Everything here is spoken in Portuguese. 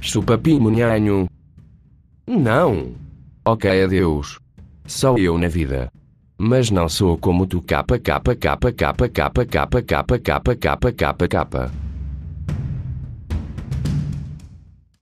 Chupa pimunhanho. Não. Ok, adeus. Só eu na vida. Mas não sou como tu capa capa capa capa capa capa capa capa capa capa capa.